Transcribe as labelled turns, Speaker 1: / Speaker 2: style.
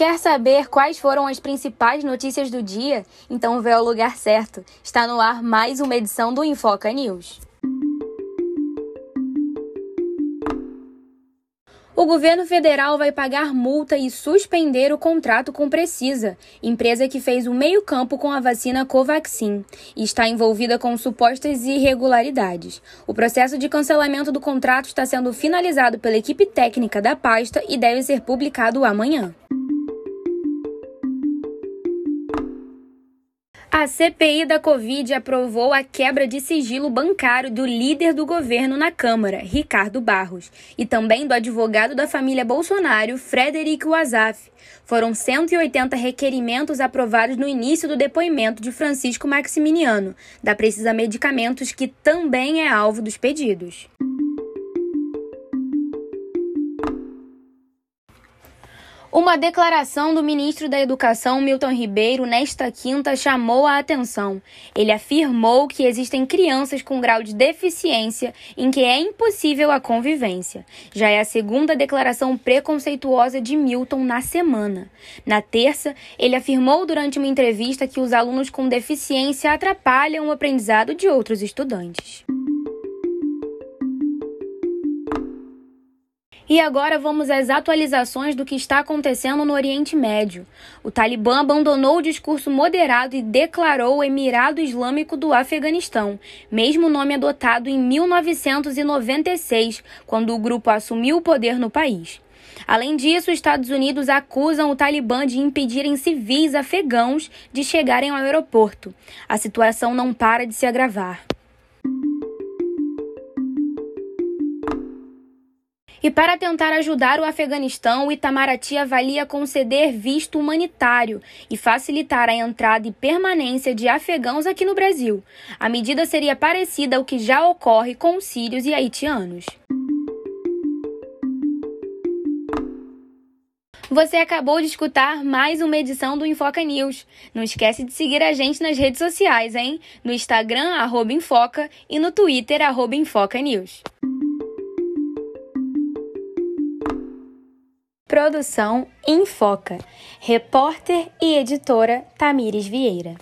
Speaker 1: Quer saber quais foram as principais notícias do dia? Então vê ao lugar certo. Está no ar mais uma edição do Infoca News. O governo federal vai pagar multa e suspender o contrato com Precisa, empresa que fez o meio-campo com a vacina Covaxin e está envolvida com supostas irregularidades. O processo de cancelamento do contrato está sendo finalizado pela equipe técnica da pasta e deve ser publicado amanhã. A CPI da Covid aprovou a quebra de sigilo bancário do líder do governo na Câmara, Ricardo Barros, e também do advogado da família Bolsonaro, Frederic Wazaf. Foram 180 requerimentos aprovados no início do depoimento de Francisco Maximiliano, da Precisa Medicamentos, que também é alvo dos pedidos. Uma declaração do ministro da Educação, Milton Ribeiro, nesta quinta chamou a atenção. Ele afirmou que existem crianças com grau de deficiência em que é impossível a convivência. Já é a segunda declaração preconceituosa de Milton na semana. Na terça, ele afirmou durante uma entrevista que os alunos com deficiência atrapalham o aprendizado de outros estudantes. E agora vamos às atualizações do que está acontecendo no Oriente Médio. O Talibã abandonou o discurso moderado e declarou o Emirado Islâmico do Afeganistão, mesmo nome adotado em 1996, quando o grupo assumiu o poder no país. Além disso, os Estados Unidos acusam o Talibã de impedirem civis afegãos de chegarem ao aeroporto. A situação não para de se agravar. E para tentar ajudar o Afeganistão, o Itamaraty avalia conceder visto humanitário e facilitar a entrada e permanência de afegãos aqui no Brasil. A medida seria parecida ao que já ocorre com sírios e haitianos. Você acabou de escutar mais uma edição do Infoca News. Não esquece de seguir a gente nas redes sociais, hein? No Instagram, arroba Infoca, e no Twitter, arroba Infoca News. Produção Infoca. Repórter e editora Tamires Vieira.